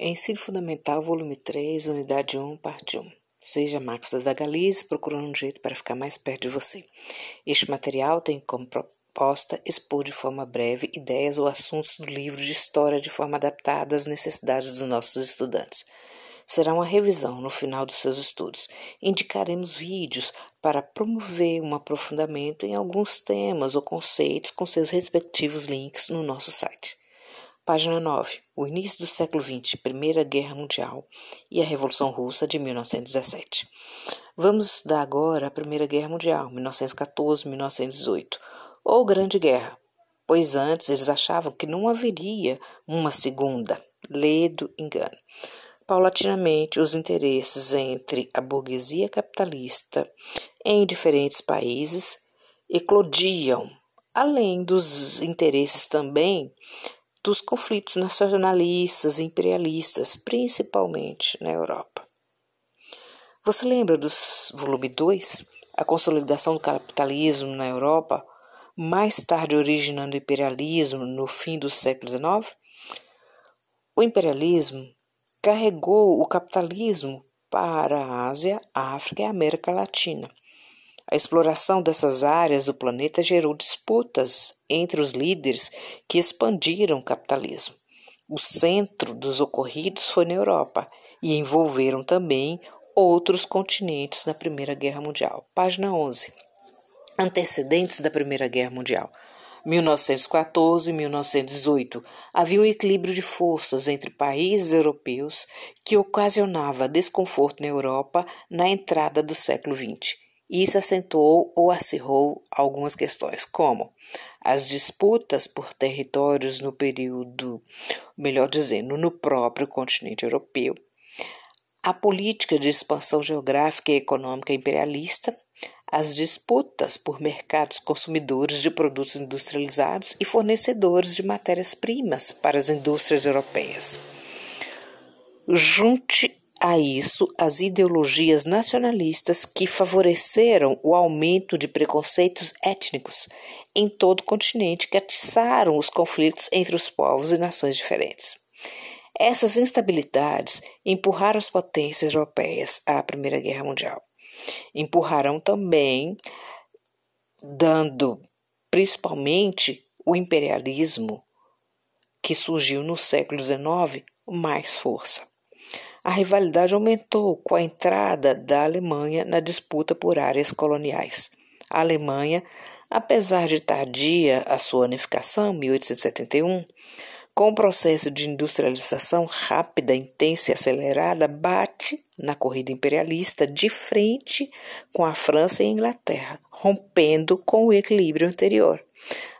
Ensino Fundamental, volume 3, unidade 1, parte 1. Seja Max da Galize, procurando um jeito para ficar mais perto de você. Este material tem como proposta expor de forma breve ideias ou assuntos do livro de história de forma adaptada às necessidades dos nossos estudantes. Será uma revisão no final dos seus estudos. Indicaremos vídeos para promover um aprofundamento em alguns temas ou conceitos com seus respectivos links no nosso site. Página 9. O início do século XX, Primeira Guerra Mundial e a Revolução Russa de 1917. Vamos estudar agora a Primeira Guerra Mundial, 1914-1918, ou Grande Guerra, pois antes eles achavam que não haveria uma segunda. Ledo engano. Paulatinamente, os interesses entre a burguesia capitalista em diferentes países eclodiam, além dos interesses também dos conflitos nacionalistas e imperialistas, principalmente na Europa. Você lembra do volume 2, a consolidação do capitalismo na Europa, mais tarde originando o imperialismo no fim do século XIX? O imperialismo carregou o capitalismo para a Ásia, a África e a América Latina. A exploração dessas áreas do planeta gerou disputas entre os líderes que expandiram o capitalismo. O centro dos ocorridos foi na Europa e envolveram também outros continentes na Primeira Guerra Mundial. Página 11. Antecedentes da Primeira Guerra Mundial. 1914 e 1918 havia um equilíbrio de forças entre países europeus que ocasionava desconforto na Europa na entrada do século XX. Isso acentuou ou acirrou algumas questões, como as disputas por territórios no período, melhor dizendo, no próprio continente europeu, a política de expansão geográfica e econômica imperialista, as disputas por mercados consumidores de produtos industrializados e fornecedores de matérias-primas para as indústrias europeias. Junte a isso as ideologias nacionalistas que favoreceram o aumento de preconceitos étnicos em todo o continente que atiçaram os conflitos entre os povos e nações diferentes. Essas instabilidades empurraram as potências europeias à Primeira Guerra Mundial. Empurraram também, dando principalmente o imperialismo que surgiu no século XIX mais força. A rivalidade aumentou com a entrada da Alemanha na disputa por áreas coloniais. A Alemanha, apesar de tardia a sua unificação, 1871, com o processo de industrialização rápida, intensa e acelerada, bate na corrida imperialista de frente com a França e a Inglaterra, rompendo com o equilíbrio anterior.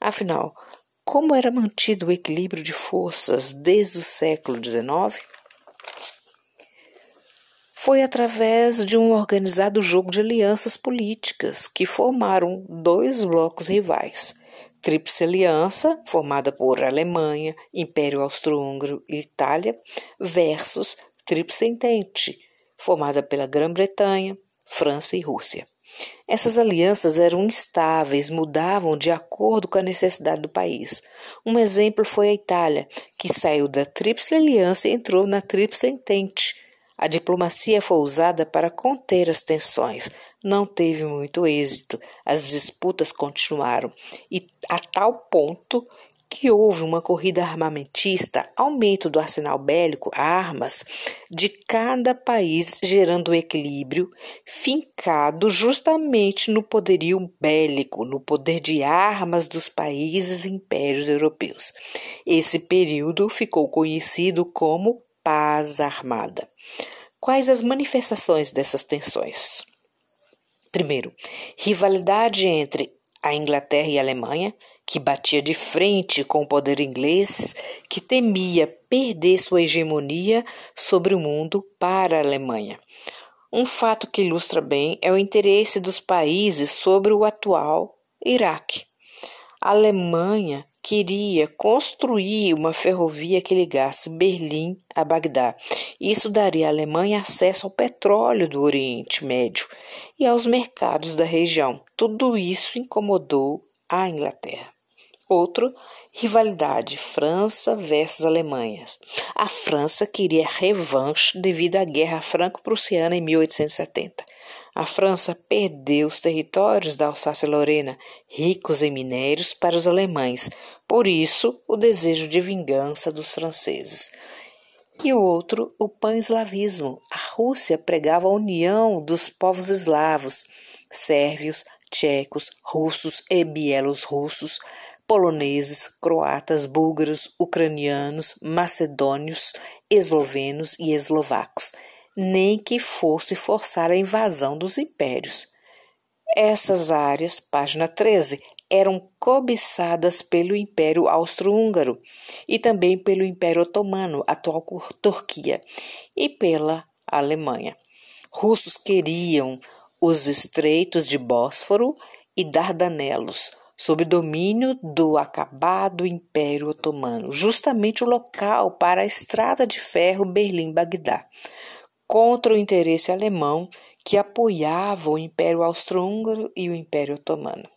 Afinal, como era mantido o equilíbrio de forças desde o século XIX? Foi através de um organizado jogo de alianças políticas que formaram dois blocos rivais. Tríplice Aliança, formada por Alemanha, Império Austro-Húngaro e Itália, versus Tríplice Entente, formada pela Grã-Bretanha, França e Rússia. Essas alianças eram instáveis, mudavam de acordo com a necessidade do país. Um exemplo foi a Itália, que saiu da Tríplice Aliança e entrou na Tríplice Entente, a diplomacia foi usada para conter as tensões. Não teve muito êxito. As disputas continuaram e a tal ponto que houve uma corrida armamentista, aumento do arsenal bélico, armas de cada país, gerando um equilíbrio fincado justamente no poderio bélico, no poder de armas dos países e impérios europeus. Esse período ficou conhecido como paz armada. Quais as manifestações dessas tensões? Primeiro, rivalidade entre a Inglaterra e a Alemanha, que batia de frente com o poder inglês, que temia perder sua hegemonia sobre o mundo para a Alemanha. Um fato que ilustra bem é o interesse dos países sobre o atual Iraque. A Alemanha queria construir uma ferrovia que ligasse Berlim a Bagdá. Isso daria à Alemanha acesso ao petróleo do Oriente Médio e aos mercados da região. Tudo isso incomodou a Inglaterra. Outro, rivalidade França versus Alemanha. A França queria revanche devido à Guerra Franco-Prussiana em 1870. A França perdeu os territórios da Alsácia-Lorena, ricos em minérios, para os alemães. Por isso, o desejo de vingança dos franceses. E o outro, o pan-eslavismo. A Rússia pregava a união dos povos eslavos, sérvios, tchecos, russos e bielorrussos, poloneses, croatas, búlgaros, ucranianos, macedônios, eslovenos e eslovacos, nem que fosse forçar a invasão dos impérios. Essas áreas, página 13, eram cobiçadas pelo Império Austro-Húngaro e também pelo Império Otomano, atual Turquia, e pela Alemanha. Russos queriam os estreitos de Bósforo e Dardanelos, sob domínio do acabado Império Otomano, justamente o local para a estrada de ferro Berlim-Bagdá, contra o interesse alemão que apoiava o Império Austro-Húngaro e o Império Otomano.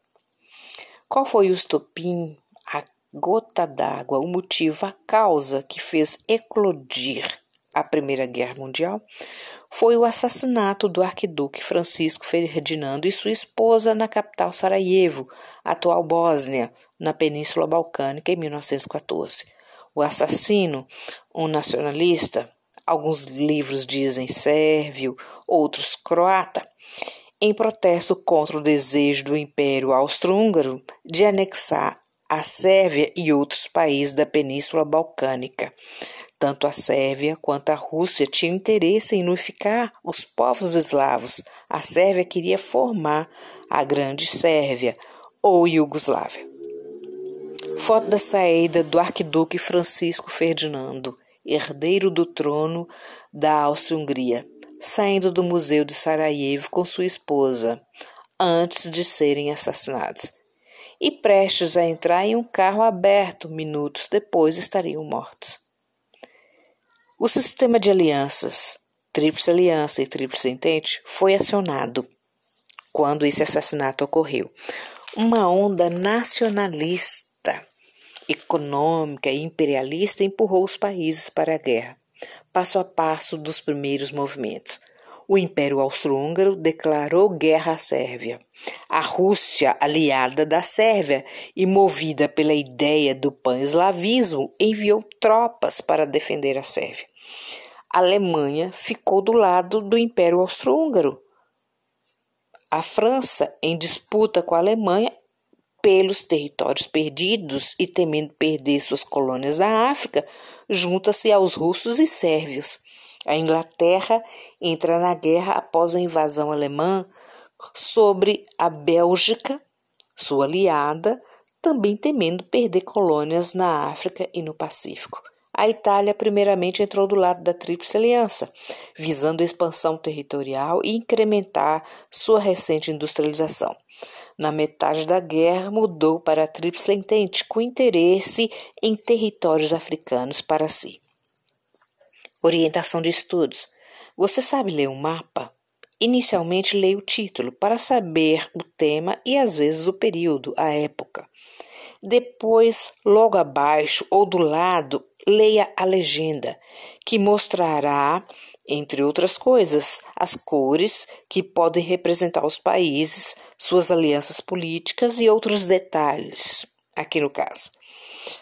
Qual foi o estopim, a gota d'água, o motivo, a causa que fez eclodir a Primeira Guerra Mundial? foi o assassinato do arquiduque Francisco Ferdinando e sua esposa na capital Sarajevo, atual Bósnia, na Península Balcânica, em 1914. O assassino, um nacionalista, alguns livros dizem sérvio, outros croata, em protesto contra o desejo do Império Austro-Húngaro de anexar a Sérvia e outros países da Península Balcânica. Tanto a Sérvia quanto a Rússia tinham interesse em unificar os povos eslavos. A Sérvia queria formar a Grande Sérvia ou Iugoslávia. Foto da saída do arquiduque Francisco Ferdinando, herdeiro do trono da Áustria-Hungria, saindo do Museu de Sarajevo com sua esposa, antes de serem assassinados. E prestes a entrar em um carro aberto, minutos depois estariam mortos. O sistema de alianças, Tríplice Aliança e Tríplice Entente, foi acionado quando esse assassinato ocorreu. Uma onda nacionalista, econômica e imperialista empurrou os países para a guerra, passo a passo dos primeiros movimentos o Império Austro-Húngaro declarou guerra à Sérvia. A Rússia, aliada da Sérvia e movida pela ideia do pan-eslavismo, enviou tropas para defender a Sérvia. A Alemanha ficou do lado do Império Austro-Húngaro. A França, em disputa com a Alemanha pelos territórios perdidos e temendo perder suas colônias na África, junta-se aos russos e sérvios. A Inglaterra entra na guerra após a invasão alemã sobre a Bélgica, sua aliada, também temendo perder colônias na África e no Pacífico. A Itália, primeiramente, entrou do lado da Tríplice Aliança, visando expansão territorial e incrementar sua recente industrialização. Na metade da guerra, mudou para a Tríplice Entente, com interesse em territórios africanos para si. Orientação de estudos. Você sabe ler um mapa? Inicialmente, leia o título para saber o tema e às vezes o período, a época. Depois, logo abaixo ou do lado, leia a legenda, que mostrará, entre outras coisas, as cores que podem representar os países, suas alianças políticas e outros detalhes, aqui no caso.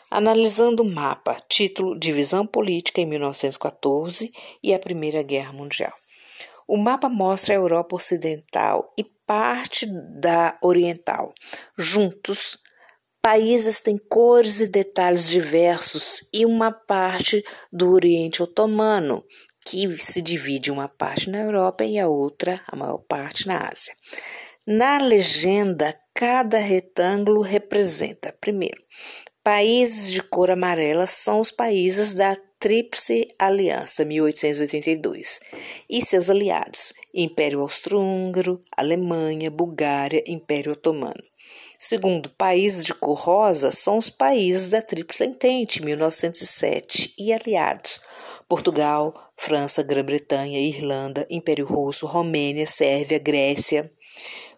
Analisando o mapa, título Divisão Política em 1914 e a Primeira Guerra Mundial. O mapa mostra a Europa Ocidental e parte da Oriental. Juntos, países têm cores e detalhes diversos e uma parte do Oriente Otomano, que se divide uma parte na Europa e a outra, a maior parte, na Ásia. Na legenda, cada retângulo representa, primeiro, Países de cor amarela são os países da Tríplice Aliança 1882 e seus aliados: Império Austro-Húngaro, Alemanha, Bulgária, Império Otomano. Segundo, países de cor rosa são os países da Tríplice Entente 1907 e aliados: Portugal, França, Grã-Bretanha, Irlanda, Império Russo, Romênia, Sérvia, Grécia.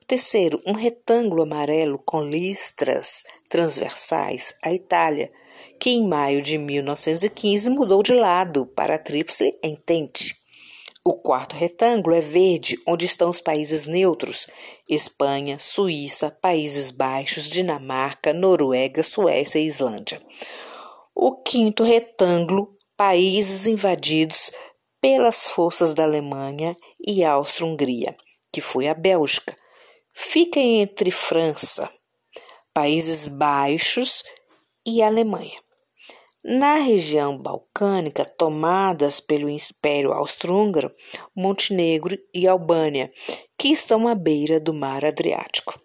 Terceiro, um retângulo amarelo com listras transversais à Itália, que em maio de 1915 mudou de lado para a Tríplice Entente. O quarto retângulo é verde, onde estão os países neutros: Espanha, Suíça, Países Baixos, Dinamarca, Noruega, Suécia e Islândia. O quinto retângulo, países invadidos pelas forças da Alemanha e Áustria-Hungria, que foi a Bélgica. Fica entre França, Países Baixos e Alemanha. Na região balcânica, tomadas pelo Império Austro-Húngaro, Montenegro e Albânia, que estão à beira do Mar Adriático.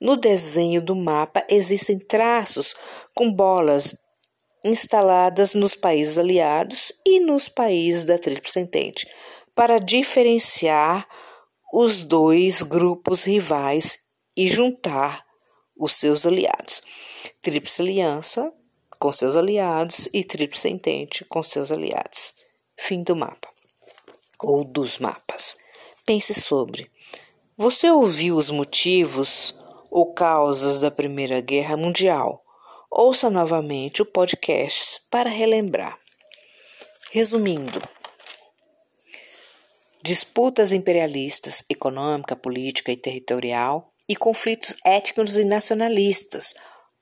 No desenho do mapa existem traços com bolas instaladas nos países aliados e nos países da Tríplice Entente, para diferenciar os dois grupos rivais e juntar os seus aliados. Tríplice Aliança com seus aliados e Tríplice Entente com seus aliados. Fim do mapa. Ou dos mapas. Pense sobre. Você ouviu os motivos ou causas da Primeira Guerra Mundial? Ouça novamente o podcast para relembrar. Resumindo, disputas imperialistas, econômica, política e territorial e conflitos étnicos e nacionalistas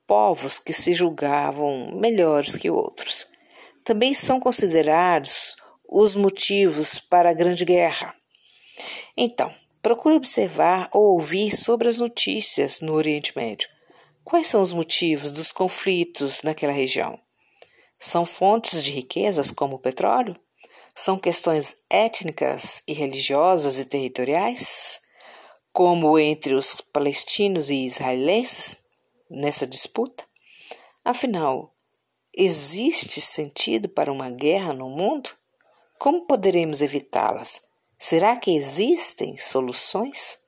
povos que se julgavam melhores que outros. Também são considerados os motivos para a Grande Guerra. Então, procure observar ou ouvir sobre as notícias no Oriente Médio. Quais são os motivos dos conflitos naquela região? São fontes de riquezas como o petróleo? São questões étnicas e religiosas e territoriais? Como entre os palestinos e israelenses? Nessa disputa? Afinal, existe sentido para uma guerra no mundo? Como poderemos evitá-las? Será que existem soluções?